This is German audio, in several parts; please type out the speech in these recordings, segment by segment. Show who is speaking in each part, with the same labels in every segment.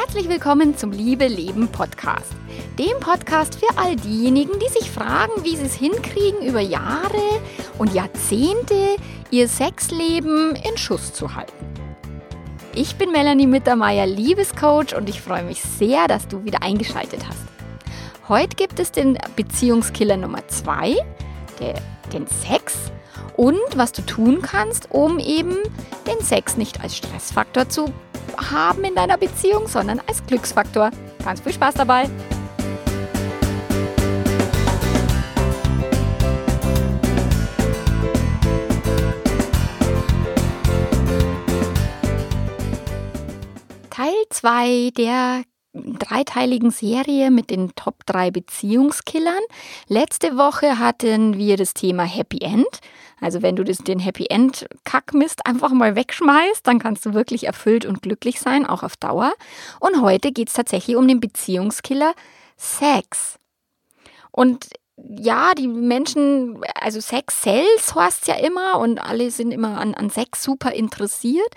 Speaker 1: Herzlich willkommen zum Liebe Leben Podcast. Dem Podcast für all diejenigen, die sich fragen, wie sie es hinkriegen, über Jahre und Jahrzehnte ihr Sexleben in Schuss zu halten. Ich bin Melanie Mittermeier, Liebescoach und ich freue mich sehr, dass du wieder eingeschaltet hast. Heute gibt es den Beziehungskiller Nummer 2, den Sex und was du tun kannst, um eben den Sex nicht als Stressfaktor zu haben in deiner Beziehung, sondern als Glücksfaktor. Ganz viel Spaß dabei! Teil 2 der dreiteiligen Serie mit den Top 3 Beziehungskillern. Letzte Woche hatten wir das Thema Happy End. Also wenn du den Happy End Kackmist einfach mal wegschmeißt, dann kannst du wirklich erfüllt und glücklich sein, auch auf Dauer. Und heute geht es tatsächlich um den Beziehungskiller Sex. Und ja, die Menschen, also Sex sells heißt ja immer und alle sind immer an, an Sex super interessiert.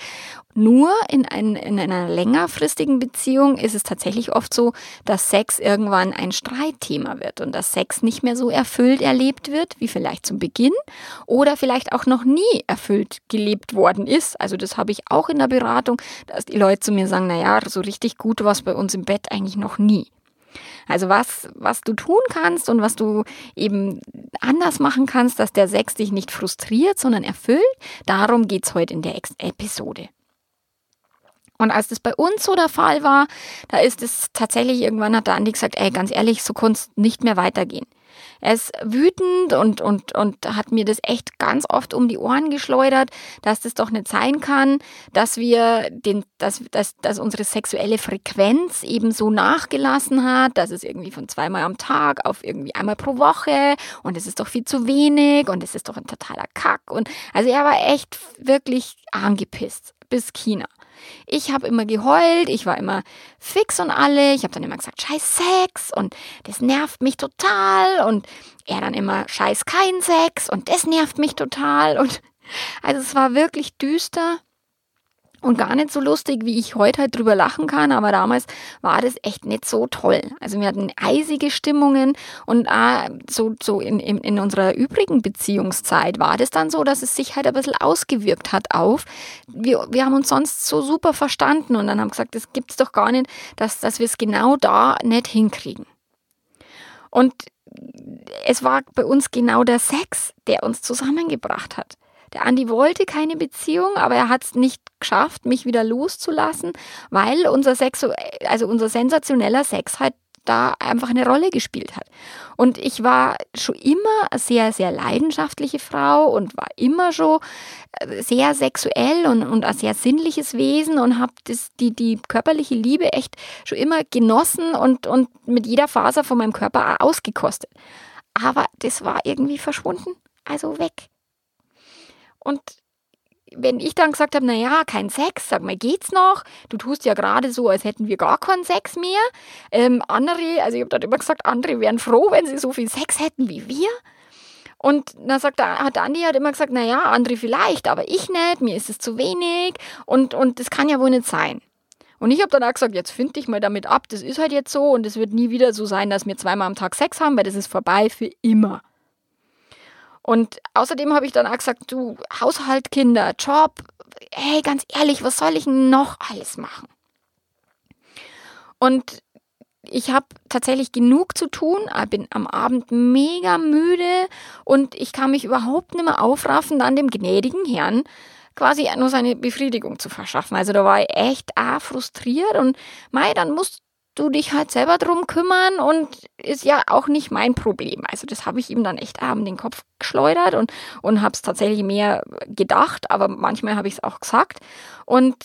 Speaker 1: Nur in, ein, in einer längerfristigen Beziehung ist es tatsächlich oft so, dass Sex irgendwann ein Streitthema wird und dass Sex nicht mehr so erfüllt erlebt wird, wie vielleicht zum Beginn oder vielleicht auch noch nie erfüllt gelebt worden ist. Also das habe ich auch in der Beratung, dass die Leute zu mir sagen, na ja, so richtig gut war es bei uns im Bett eigentlich noch nie. Also was, was du tun kannst und was du eben anders machen kannst, dass der Sex dich nicht frustriert, sondern erfüllt, darum geht es heute in der Episode. Und als das bei uns so der Fall war, da ist es tatsächlich, irgendwann hat der Andi gesagt, ey, ganz ehrlich, so kann es nicht mehr weitergehen. Er ist wütend und, und, und hat mir das echt ganz oft um die Ohren geschleudert, dass das doch nicht sein kann, dass wir den, dass, dass, dass unsere sexuelle Frequenz eben so nachgelassen hat, dass es irgendwie von zweimal am Tag auf irgendwie einmal pro Woche und es ist doch viel zu wenig und es ist doch ein totaler Kack. Und also er war echt wirklich angepisst bis China. Ich habe immer geheult, ich war immer fix und alle. Ich habe dann immer gesagt, scheiß Sex und das nervt mich total. Und er dann immer, scheiß kein Sex und das nervt mich total. Und also es war wirklich düster und gar nicht so lustig, wie ich heute halt drüber lachen kann, aber damals war das echt nicht so toll. Also wir hatten eisige Stimmungen und äh, so, so in, in, in unserer übrigen Beziehungszeit war das dann so, dass es sich halt ein bisschen ausgewirkt hat auf. Wir, wir haben uns sonst so super verstanden und dann haben gesagt, das gibt's doch gar nicht, dass, dass wir es genau da nicht hinkriegen. Und es war bei uns genau der Sex, der uns zusammengebracht hat. Der Andi wollte keine Beziehung, aber er hat es nicht geschafft, mich wieder loszulassen, weil unser Sex, also unser sensationeller Sex halt da einfach eine Rolle gespielt hat. Und ich war schon immer eine sehr, sehr leidenschaftliche Frau und war immer schon äh, sehr sexuell und, und ein sehr sinnliches Wesen und habe die, die körperliche Liebe echt schon immer genossen und, und mit jeder Faser von meinem Körper ausgekostet. Aber das war irgendwie verschwunden, also weg. Und wenn ich dann gesagt habe, naja, kein Sex, sag mal, geht's noch? Du tust ja gerade so, als hätten wir gar keinen Sex mehr. Ähm, andere, also ich habe dann immer gesagt, andere wären froh, wenn sie so viel Sex hätten wie wir. Und dann sagt hat Andi hat immer gesagt, naja, andere vielleicht, aber ich nicht, mir ist es zu wenig und, und das kann ja wohl nicht sein. Und ich habe dann auch gesagt, jetzt find dich mal damit ab, das ist halt jetzt so und es wird nie wieder so sein, dass wir zweimal am Tag Sex haben, weil das ist vorbei für immer. Und außerdem habe ich dann auch gesagt, du, Haushalt, Kinder, Job, hey, ganz ehrlich, was soll ich noch alles machen? Und ich habe tatsächlich genug zu tun, bin am Abend mega müde und ich kann mich überhaupt nicht mehr aufraffen, dann dem gnädigen Herrn quasi nur seine Befriedigung zu verschaffen. Also da war ich echt auch frustriert und mei, dann musst du dich halt selber drum kümmern und ist ja auch nicht mein Problem. Also das habe ich ihm dann echt abend den Kopf geschleudert und, und habe es tatsächlich mehr gedacht, aber manchmal habe ich es auch gesagt. Und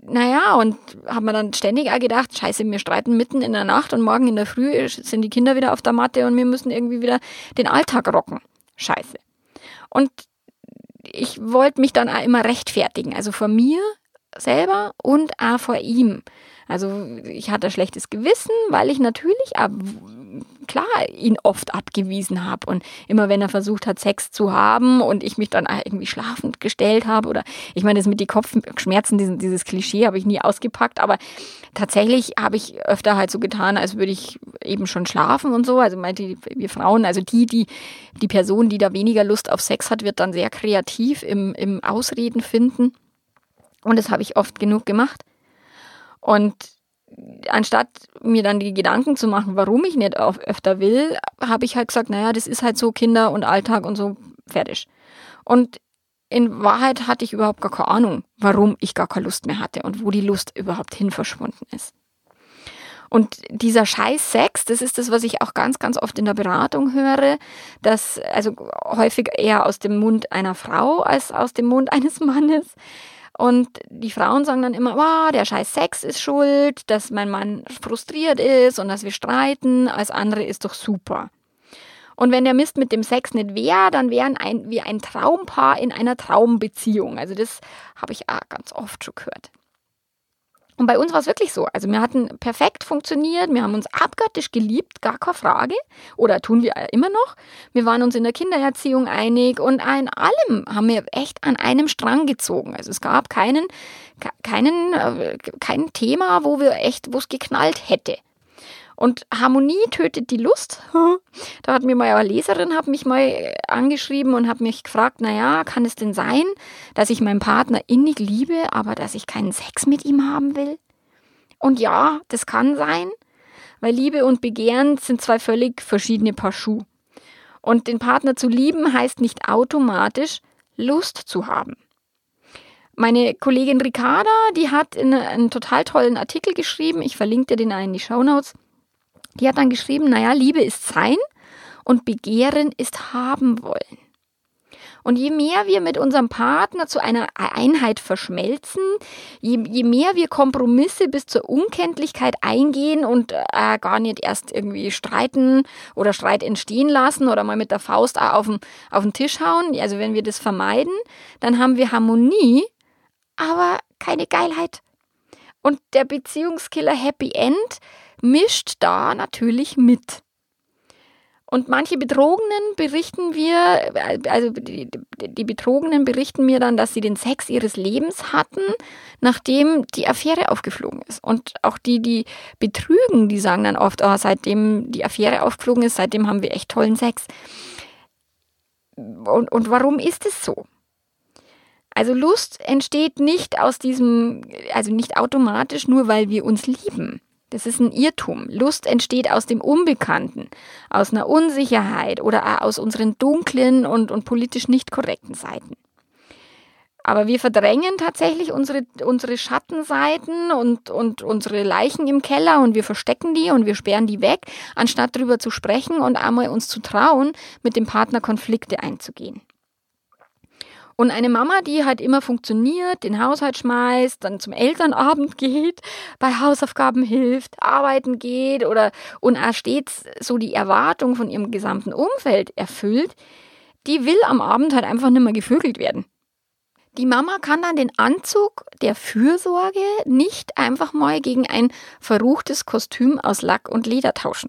Speaker 1: naja, und habe mir dann ständig auch gedacht, scheiße, wir streiten mitten in der Nacht und morgen in der Früh sind die Kinder wieder auf der Matte und wir müssen irgendwie wieder den Alltag rocken. Scheiße. Und ich wollte mich dann auch immer rechtfertigen, also vor mir selber und auch vor ihm. Also ich hatte schlechtes Gewissen, weil ich natürlich klar ihn oft abgewiesen habe und immer wenn er versucht hat Sex zu haben und ich mich dann irgendwie schlafend gestellt habe oder ich meine das mit die Kopfschmerzen dieses, dieses Klischee habe ich nie ausgepackt, aber tatsächlich habe ich öfter halt so getan, als würde ich eben schon schlafen und so. Also meinte wir Frauen, also die die die Person, die da weniger Lust auf Sex hat, wird dann sehr kreativ im im Ausreden finden. Und das habe ich oft genug gemacht und anstatt mir dann die Gedanken zu machen, warum ich nicht öfter will, habe ich halt gesagt, naja, das ist halt so Kinder und Alltag und so fertig. Und in Wahrheit hatte ich überhaupt gar keine Ahnung, warum ich gar keine Lust mehr hatte und wo die Lust überhaupt hin verschwunden ist. Und dieser Scheiß Sex, das ist das, was ich auch ganz, ganz oft in der Beratung höre, dass also häufig eher aus dem Mund einer Frau als aus dem Mund eines Mannes, und die Frauen sagen dann immer, wow, der scheiß Sex ist schuld, dass mein Mann frustriert ist und dass wir streiten. Als andere ist doch super. Und wenn der Mist mit dem Sex nicht wäre, dann wären ein, wir ein Traumpaar in einer Traumbeziehung. Also das habe ich auch ganz oft schon gehört. Und bei uns war es wirklich so. Also wir hatten perfekt funktioniert, wir haben uns abgöttisch geliebt, gar keine Frage. Oder tun wir immer noch. Wir waren uns in der Kindererziehung einig und in allem haben wir echt an einem Strang gezogen. Also es gab keinen, keinen, äh, kein Thema, wo wir echt, wo es geknallt hätte. Und Harmonie tötet die Lust. Da hat mir mal eine Leserin hat mich mal angeschrieben und hat mich gefragt, naja, kann es denn sein, dass ich meinen Partner innig liebe, aber dass ich keinen Sex mit ihm haben will? Und ja, das kann sein, weil Liebe und Begehren sind zwei völlig verschiedene Paar Schuhe. Und den Partner zu lieben heißt nicht automatisch Lust zu haben. Meine Kollegin Ricarda, die hat einen total tollen Artikel geschrieben, ich verlinke dir den in die Show Notes die hat dann geschrieben, naja, Liebe ist sein und Begehren ist haben wollen. Und je mehr wir mit unserem Partner zu einer Einheit verschmelzen, je, je mehr wir Kompromisse bis zur Unkenntlichkeit eingehen und äh, gar nicht erst irgendwie streiten oder Streit entstehen lassen oder mal mit der Faust auf den, auf den Tisch hauen, also wenn wir das vermeiden, dann haben wir Harmonie, aber keine Geilheit. Und der Beziehungskiller Happy End mischt da natürlich mit. Und manche Betrogenen berichten wir, also die, Betrogenen berichten mir dann, dass sie den Sex ihres Lebens hatten, nachdem die Affäre aufgeflogen ist. Und auch die, die betrügen, die sagen dann oft, oh, seitdem die Affäre aufgeflogen ist, seitdem haben wir echt tollen Sex. Und, und warum ist es so? Also Lust entsteht nicht aus diesem, also nicht automatisch nur, weil wir uns lieben. Das ist ein Irrtum. Lust entsteht aus dem Unbekannten, aus einer Unsicherheit oder aus unseren dunklen und, und politisch nicht korrekten Seiten. Aber wir verdrängen tatsächlich unsere, unsere Schattenseiten und, und unsere Leichen im Keller und wir verstecken die und wir sperren die weg, anstatt darüber zu sprechen und einmal uns zu trauen, mit dem Partner Konflikte einzugehen. Und eine Mama, die halt immer funktioniert, den Haushalt schmeißt, dann zum Elternabend geht, bei Hausaufgaben hilft, arbeiten geht oder und auch stets so die Erwartung von ihrem gesamten Umfeld erfüllt, die will am Abend halt einfach nicht mehr gevögelt werden. Die Mama kann dann den Anzug der Fürsorge nicht einfach mal gegen ein verruchtes Kostüm aus Lack und Leder tauschen.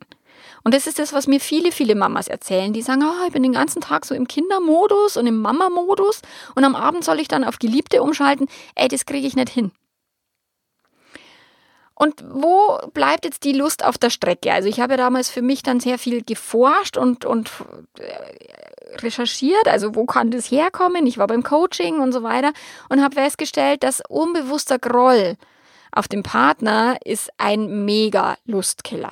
Speaker 1: Und das ist das, was mir viele, viele Mamas erzählen. Die sagen, oh, ich bin den ganzen Tag so im Kindermodus und im Mama-Modus und am Abend soll ich dann auf Geliebte umschalten. Ey, das kriege ich nicht hin. Und wo bleibt jetzt die Lust auf der Strecke? Also ich habe damals für mich dann sehr viel geforscht und, und äh, recherchiert, also wo kann das herkommen? Ich war beim Coaching und so weiter und habe festgestellt, dass unbewusster Groll auf dem Partner ist ein mega Lustkiller.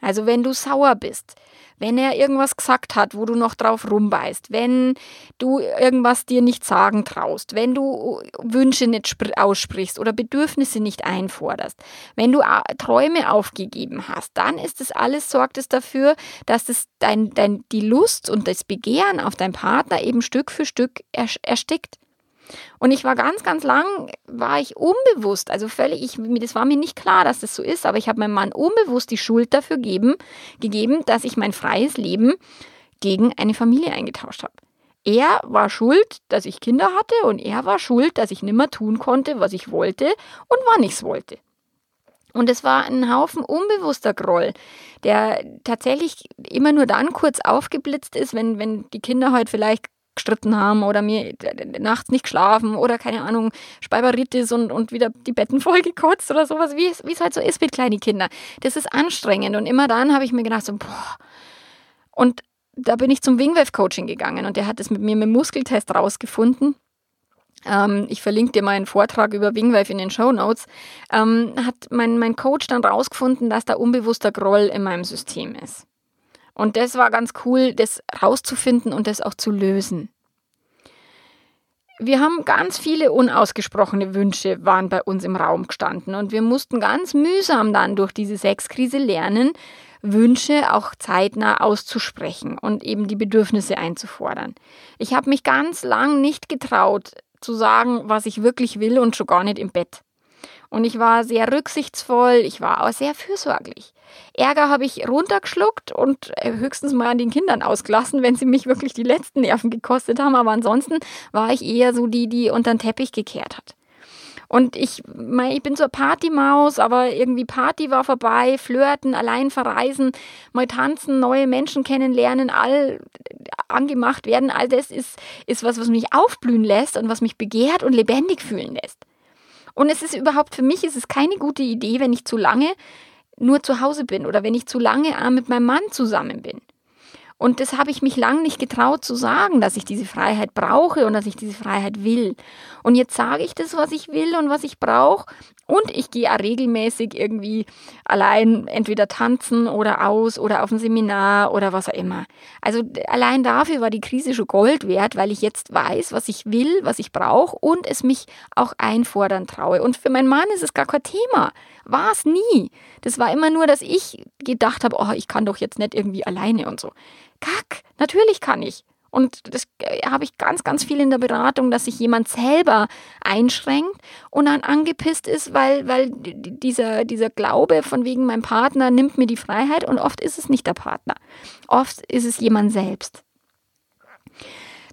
Speaker 1: Also wenn du sauer bist, wenn er irgendwas gesagt hat, wo du noch drauf rumbeißt, wenn du irgendwas dir nicht sagen traust, wenn du Wünsche nicht aussprichst oder Bedürfnisse nicht einforderst, wenn du Träume aufgegeben hast, dann ist das alles, sorgt es dafür, dass es dein, dein, die Lust und das Begehren auf deinen Partner eben Stück für Stück erstickt. Und ich war ganz, ganz lang, war ich unbewusst, also völlig, ich, das war mir nicht klar, dass das so ist, aber ich habe meinem Mann unbewusst die Schuld dafür geben, gegeben, dass ich mein freies Leben gegen eine Familie eingetauscht habe. Er war schuld, dass ich Kinder hatte und er war schuld, dass ich nimmer tun konnte, was ich wollte und wann ich es wollte. Und es war ein Haufen unbewusster Groll, der tatsächlich immer nur dann kurz aufgeblitzt ist, wenn, wenn die Kinder halt vielleicht gestritten haben oder mir nachts nicht geschlafen oder keine Ahnung, Speiberitis und, und wieder die Betten vollgekotzt oder sowas, wie es, halt so ist mit kleinen Kindern. Das ist anstrengend und immer dann habe ich mir gedacht so, boah. Und da bin ich zum Wingwave Coaching gegangen und der hat es mit mir mit dem Muskeltest rausgefunden. Ähm, ich verlinke dir meinen Vortrag über Wingwave in den Show Notes. Ähm, hat mein, mein Coach dann rausgefunden, dass da unbewusster Groll in meinem System ist. Und das war ganz cool, das rauszufinden und das auch zu lösen. Wir haben ganz viele unausgesprochene Wünsche waren bei uns im Raum gestanden und wir mussten ganz mühsam dann durch diese Sexkrise lernen, Wünsche auch zeitnah auszusprechen und eben die Bedürfnisse einzufordern. Ich habe mich ganz lang nicht getraut zu sagen, was ich wirklich will und schon gar nicht im Bett. Und ich war sehr rücksichtsvoll, ich war auch sehr fürsorglich. Ärger habe ich runtergeschluckt und äh, höchstens mal an den Kindern ausgelassen, wenn sie mich wirklich die letzten Nerven gekostet haben. Aber ansonsten war ich eher so die, die unter den Teppich gekehrt hat. Und ich, ich bin so eine Partymaus, aber irgendwie Party war vorbei, flirten, allein verreisen, mal tanzen, neue Menschen kennenlernen, all angemacht werden, all das ist, ist was, was mich aufblühen lässt und was mich begehrt und lebendig fühlen lässt. Und es ist überhaupt für mich ist es keine gute Idee, wenn ich zu lange nur zu Hause bin oder wenn ich zu lange mit meinem Mann zusammen bin. Und das habe ich mich lang nicht getraut zu sagen, dass ich diese Freiheit brauche und dass ich diese Freiheit will. Und jetzt sage ich das, was ich will und was ich brauche. Und ich gehe auch regelmäßig irgendwie allein entweder tanzen oder aus oder auf ein Seminar oder was auch immer. Also allein dafür war die Krise schon Gold wert, weil ich jetzt weiß, was ich will, was ich brauche und es mich auch einfordern traue. Und für meinen Mann ist es gar kein Thema. War es nie. Das war immer nur, dass ich gedacht habe, oh, ich kann doch jetzt nicht irgendwie alleine und so. Kack, natürlich kann ich. Und das äh, habe ich ganz, ganz viel in der Beratung, dass sich jemand selber einschränkt und dann angepisst ist, weil, weil dieser, dieser Glaube von wegen mein Partner nimmt mir die Freiheit und oft ist es nicht der Partner. Oft ist es jemand selbst.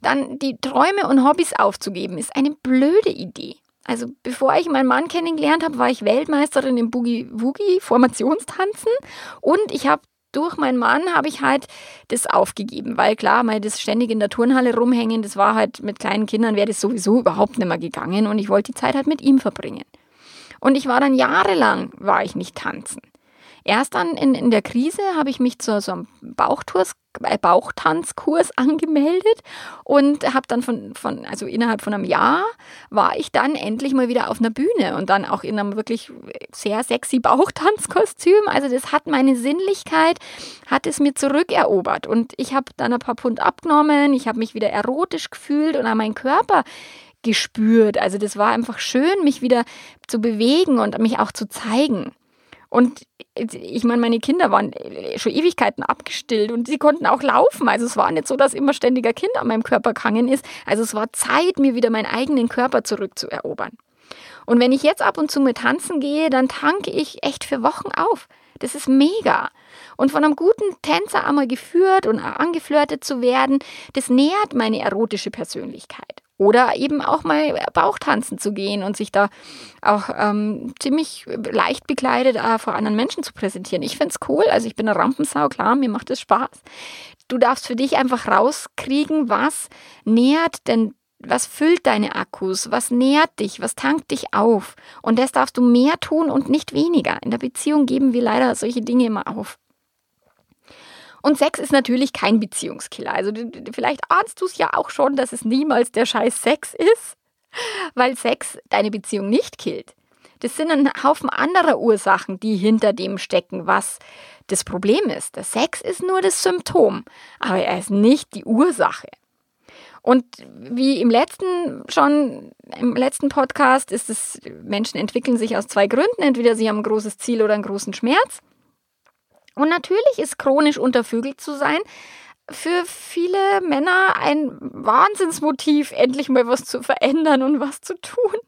Speaker 1: Dann die Träume und Hobbys aufzugeben, ist eine blöde Idee. Also bevor ich meinen Mann kennengelernt habe, war ich Weltmeisterin im Boogie-Woogie, Formationstanzen und ich habe durch meinen Mann habe ich halt das aufgegeben, weil klar, mal das ständig in der Turnhalle rumhängen, das war halt mit kleinen Kindern wäre das sowieso überhaupt nicht mehr gegangen und ich wollte die Zeit halt mit ihm verbringen. Und ich war dann jahrelang, war ich nicht tanzen. Erst dann in, in der Krise habe ich mich zu so einem Bauchtours, äh, Bauchtanzkurs angemeldet und habe dann von, von, also innerhalb von einem Jahr war ich dann endlich mal wieder auf einer Bühne und dann auch in einem wirklich sehr sexy Bauchtanzkostüm. Also das hat meine Sinnlichkeit, hat es mir zurückerobert und ich habe dann ein paar Pfund abgenommen, ich habe mich wieder erotisch gefühlt und an meinen Körper gespürt. Also das war einfach schön, mich wieder zu bewegen und mich auch zu zeigen. Und ich meine, meine Kinder waren schon Ewigkeiten abgestillt und sie konnten auch laufen. Also es war nicht so, dass immer ständiger Kind an meinem Körper gehangen ist. Also es war Zeit, mir wieder meinen eigenen Körper zurückzuerobern. Und wenn ich jetzt ab und zu mit tanzen gehe, dann tanke ich echt für Wochen auf. Das ist mega. Und von einem guten Tänzer einmal geführt und angeflirtet zu werden, das nährt meine erotische Persönlichkeit. Oder eben auch mal Bauchtanzen zu gehen und sich da auch ähm, ziemlich leicht bekleidet äh, vor anderen Menschen zu präsentieren. Ich finde es cool. Also ich bin eine Rampensau, klar, mir macht es Spaß. Du darfst für dich einfach rauskriegen, was nährt denn was füllt deine Akkus? Was nährt dich? Was tankt dich auf? Und das darfst du mehr tun und nicht weniger. In der Beziehung geben wir leider solche Dinge immer auf. Und Sex ist natürlich kein Beziehungskiller. Also vielleicht ahnst du es ja auch schon, dass es niemals der scheiß Sex ist, weil Sex deine Beziehung nicht killt. Das sind ein Haufen anderer Ursachen, die hinter dem stecken, was das Problem ist. Der Sex ist nur das Symptom, aber er ist nicht die Ursache. Und wie im letzten schon, im letzten Podcast ist es, Menschen entwickeln sich aus zwei Gründen. Entweder sie haben ein großes Ziel oder einen großen Schmerz. Und natürlich ist chronisch untervögelt zu sein für viele Männer ein Wahnsinnsmotiv, endlich mal was zu verändern und was zu tun.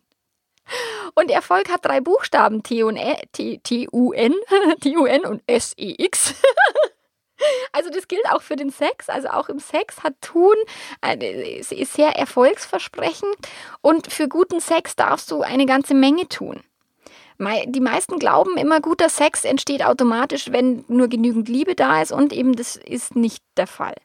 Speaker 1: Und Erfolg hat drei Buchstaben, T-U-N, T-U-N und S-E-X. Also das gilt auch für den Sex. Also auch im Sex hat Tun ist sehr erfolgsversprechend. Und für guten Sex darfst du eine ganze Menge tun. Die meisten glauben immer, guter Sex entsteht automatisch, wenn nur genügend Liebe da ist und eben das ist nicht der Fall.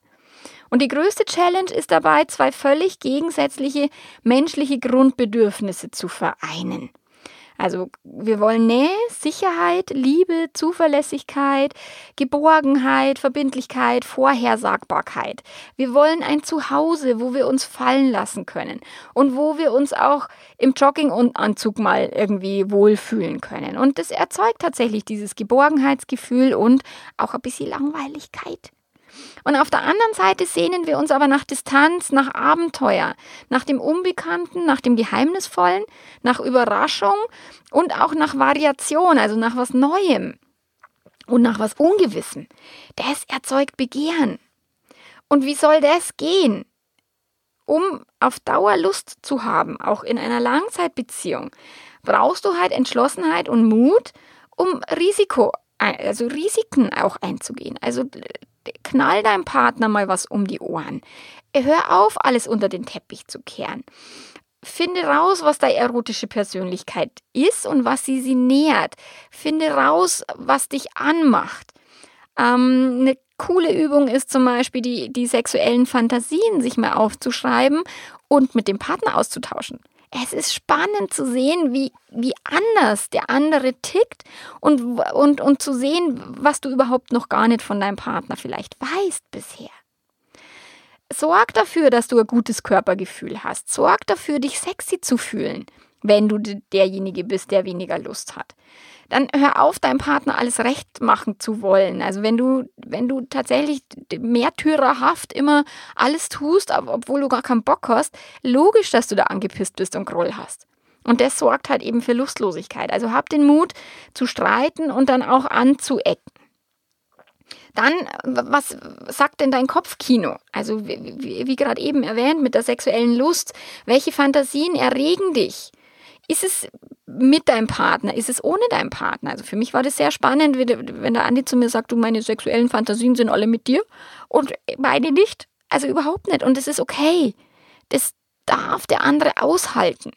Speaker 1: Und die größte Challenge ist dabei, zwei völlig gegensätzliche menschliche Grundbedürfnisse zu vereinen. Also wir wollen Nähe, Sicherheit, Liebe, Zuverlässigkeit, Geborgenheit, Verbindlichkeit, Vorhersagbarkeit. Wir wollen ein Zuhause, wo wir uns fallen lassen können und wo wir uns auch im Jogginganzug mal irgendwie wohlfühlen können. Und das erzeugt tatsächlich dieses Geborgenheitsgefühl und auch ein bisschen Langweiligkeit. Und auf der anderen Seite sehnen wir uns aber nach Distanz, nach Abenteuer, nach dem Unbekannten, nach dem Geheimnisvollen, nach Überraschung und auch nach Variation, also nach was Neuem und nach was Ungewissem. Das erzeugt Begehren. Und wie soll das gehen? Um auf Dauer Lust zu haben, auch in einer Langzeitbeziehung, brauchst du halt Entschlossenheit und Mut, um Risiko, also Risiken auch einzugehen. Also knall deinem Partner mal was um die Ohren. Hör auf, alles unter den Teppich zu kehren. Finde raus, was deine erotische Persönlichkeit ist und was sie sie nährt. Finde raus, was dich anmacht. Ähm, eine coole Übung ist zum Beispiel die, die sexuellen Fantasien sich mal aufzuschreiben und mit dem Partner auszutauschen es ist spannend zu sehen, wie, wie anders der andere tickt und, und, und zu sehen, was du überhaupt noch gar nicht von deinem Partner vielleicht weißt bisher. Sorg dafür, dass du ein gutes Körpergefühl hast. Sorg dafür, dich sexy zu fühlen, wenn du derjenige bist, der weniger Lust hat dann hör auf, deinem Partner alles recht machen zu wollen. Also wenn du, wenn du tatsächlich märtyrerhaft immer alles tust, obwohl du gar keinen Bock hast, logisch, dass du da angepisst bist und Groll hast. Und das sorgt halt eben für Lustlosigkeit. Also hab den Mut zu streiten und dann auch anzuecken. Dann, was sagt denn dein Kopfkino? Also, wie, wie, wie gerade eben erwähnt, mit der sexuellen Lust. Welche Fantasien erregen dich? Ist es mit deinem Partner? Ist es ohne deinen Partner? Also für mich war das sehr spannend, wenn der Andi zu mir sagt, du, meine sexuellen Fantasien sind alle mit dir und meine nicht. Also überhaupt nicht. Und das ist okay. Das darf der andere aushalten.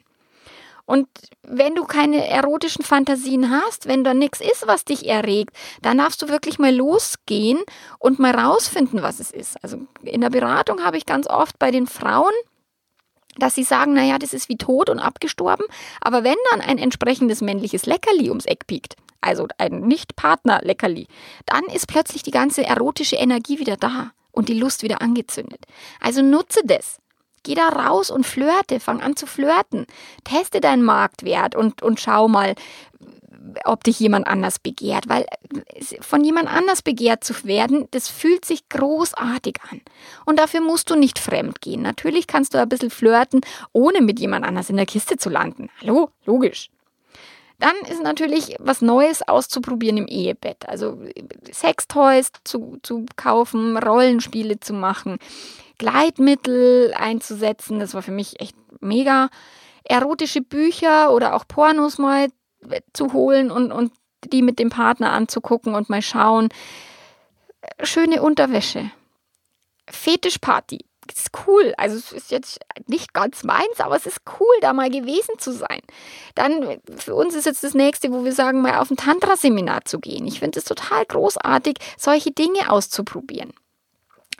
Speaker 1: Und wenn du keine erotischen Fantasien hast, wenn da nichts ist, was dich erregt, dann darfst du wirklich mal losgehen und mal rausfinden, was es ist. Also in der Beratung habe ich ganz oft bei den Frauen dass sie sagen, naja, das ist wie tot und abgestorben, aber wenn dann ein entsprechendes männliches Leckerli ums Eck piekt, also ein Nicht-Partner-Leckerli, dann ist plötzlich die ganze erotische Energie wieder da und die Lust wieder angezündet. Also nutze das. Geh da raus und flirte, fang an zu flirten. Teste deinen Marktwert und, und schau mal, ob dich jemand anders begehrt, weil von jemand anders begehrt zu werden, das fühlt sich großartig an. Und dafür musst du nicht fremd gehen. Natürlich kannst du ein bisschen flirten, ohne mit jemand anders in der Kiste zu landen. Hallo, logisch. Dann ist natürlich was Neues auszuprobieren im Ehebett. Also Sextoys zu, zu kaufen, Rollenspiele zu machen, Gleitmittel einzusetzen. Das war für mich echt mega. Erotische Bücher oder auch Pornos mal zu holen und, und die mit dem Partner anzugucken und mal schauen. Schöne Unterwäsche. Fetischparty. Ist cool. Also es ist jetzt nicht ganz meins, aber es ist cool, da mal gewesen zu sein. Dann für uns ist jetzt das nächste, wo wir sagen, mal auf ein Tantra-Seminar zu gehen. Ich finde es total großartig, solche Dinge auszuprobieren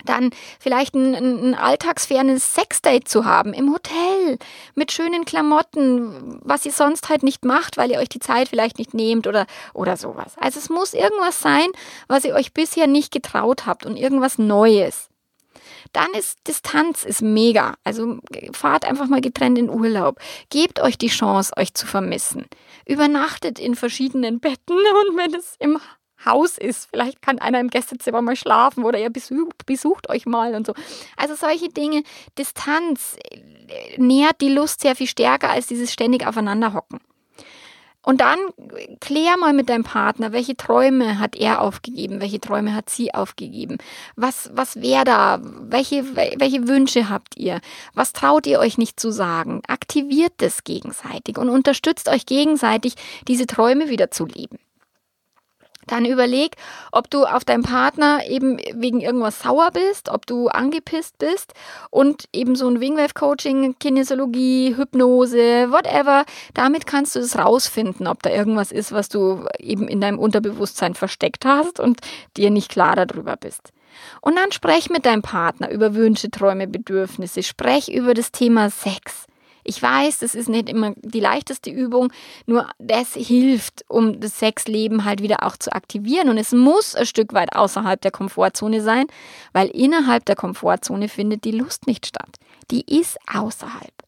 Speaker 1: dann vielleicht ein, ein alltagsfernes Sexdate zu haben im Hotel mit schönen Klamotten, was ihr sonst halt nicht macht, weil ihr euch die Zeit vielleicht nicht nehmt oder, oder sowas. Also es muss irgendwas sein, was ihr euch bisher nicht getraut habt und irgendwas Neues. Dann ist Distanz ist mega. Also fahrt einfach mal getrennt in Urlaub. Gebt euch die Chance, euch zu vermissen. Übernachtet in verschiedenen Betten und wenn es im Haus ist. Vielleicht kann einer im Gästezimmer mal schlafen oder ihr besucht, besucht euch mal und so. Also solche Dinge, Distanz äh, nährt die Lust sehr viel stärker als dieses ständig aufeinanderhocken. Und dann klär mal mit deinem Partner, welche Träume hat er aufgegeben, welche Träume hat sie aufgegeben, was, was wäre da, welche, welche Wünsche habt ihr, was traut ihr euch nicht zu sagen. Aktiviert das gegenseitig und unterstützt euch gegenseitig, diese Träume wieder zu leben. Dann überleg, ob du auf deinen Partner eben wegen irgendwas sauer bist, ob du angepisst bist und eben so ein Wingwave-Coaching, Kinesiologie, Hypnose, whatever, damit kannst du es rausfinden, ob da irgendwas ist, was du eben in deinem Unterbewusstsein versteckt hast und dir nicht klar darüber bist. Und dann sprech mit deinem Partner über Wünsche, Träume, Bedürfnisse, sprech über das Thema Sex. Ich weiß, das ist nicht immer die leichteste Übung, nur das hilft, um das Sexleben halt wieder auch zu aktivieren. Und es muss ein Stück weit außerhalb der Komfortzone sein, weil innerhalb der Komfortzone findet die Lust nicht statt. Die ist außerhalb.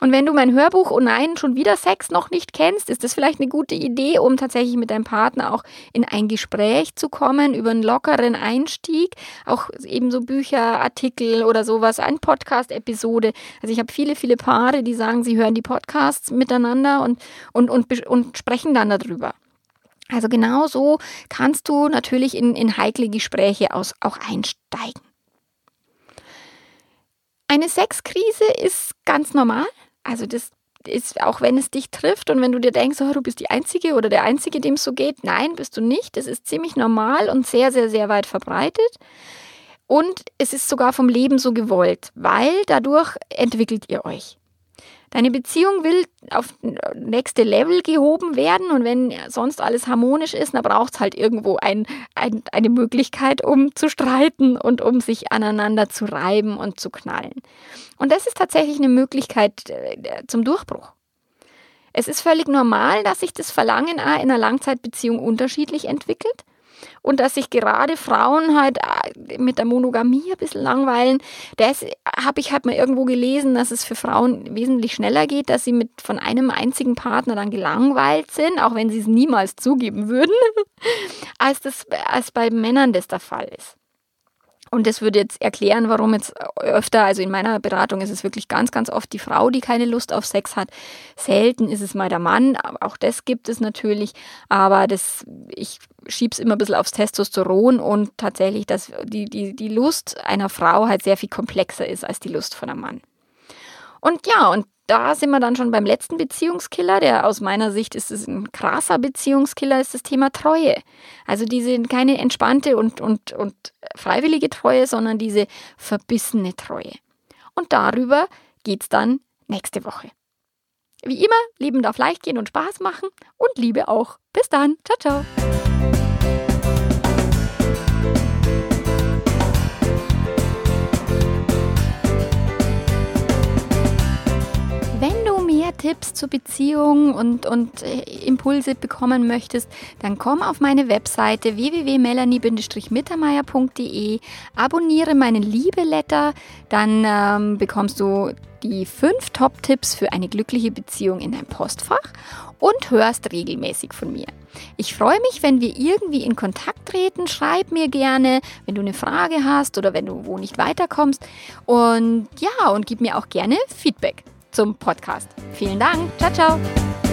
Speaker 1: Und wenn du mein Hörbuch Oh nein, schon wieder Sex noch nicht kennst, ist das vielleicht eine gute Idee, um tatsächlich mit deinem Partner auch in ein Gespräch zu kommen über einen lockeren Einstieg. Auch eben so Bücher, Artikel oder sowas, ein Podcast-Episode. Also ich habe viele, viele Paare, die sagen, sie hören die Podcasts miteinander und, und, und, und sprechen dann darüber. Also genau so kannst du natürlich in, in heikle Gespräche aus, auch einsteigen. Eine Sexkrise ist ganz normal. Also das ist, auch wenn es dich trifft und wenn du dir denkst, oh, du bist die Einzige oder der Einzige, dem es so geht, nein, bist du nicht. Das ist ziemlich normal und sehr, sehr, sehr weit verbreitet. Und es ist sogar vom Leben so gewollt, weil dadurch entwickelt ihr euch. Deine Beziehung will auf nächste Level gehoben werden und wenn sonst alles harmonisch ist, dann braucht es halt irgendwo ein, ein, eine Möglichkeit, um zu streiten und um sich aneinander zu reiben und zu knallen. Und das ist tatsächlich eine Möglichkeit äh, zum Durchbruch. Es ist völlig normal, dass sich das Verlangen in einer Langzeitbeziehung unterschiedlich entwickelt und dass sich gerade Frauen halt äh, mit der Monogamie ein bisschen langweilen. Das habe ich halt mal irgendwo gelesen, dass es für Frauen wesentlich schneller geht, dass sie mit von einem einzigen Partner dann gelangweilt sind, auch wenn sie es niemals zugeben würden, als das als bei Männern das der Fall ist. Und das würde jetzt erklären, warum jetzt öfter, also in meiner Beratung ist es wirklich ganz, ganz oft die Frau, die keine Lust auf Sex hat. Selten ist es mal der Mann, auch das gibt es natürlich, aber das, ich schiebe es immer ein bisschen aufs Testosteron und tatsächlich, dass die, die, die Lust einer Frau halt sehr viel komplexer ist als die Lust von einem Mann. Und ja, und da sind wir dann schon beim letzten Beziehungskiller, der aus meiner Sicht ist es ein krasser Beziehungskiller, ist das Thema Treue. Also diese keine entspannte und, und, und freiwillige Treue, sondern diese verbissene Treue. Und darüber geht es dann nächste Woche. Wie immer, Leben darf leicht gehen und Spaß machen und Liebe auch. Bis dann. Ciao, ciao. Tipps zur Beziehung und, und äh, Impulse bekommen möchtest, dann komm auf meine Webseite www.melanie-mittermeier.de, abonniere meinen Liebeletter, dann ähm, bekommst du die fünf Top-Tipps für eine glückliche Beziehung in dein Postfach und hörst regelmäßig von mir. Ich freue mich, wenn wir irgendwie in Kontakt treten. Schreib mir gerne, wenn du eine Frage hast oder wenn du wo nicht weiterkommst. Und ja, und gib mir auch gerne Feedback zum Podcast. Vielen Dank. Ciao, ciao.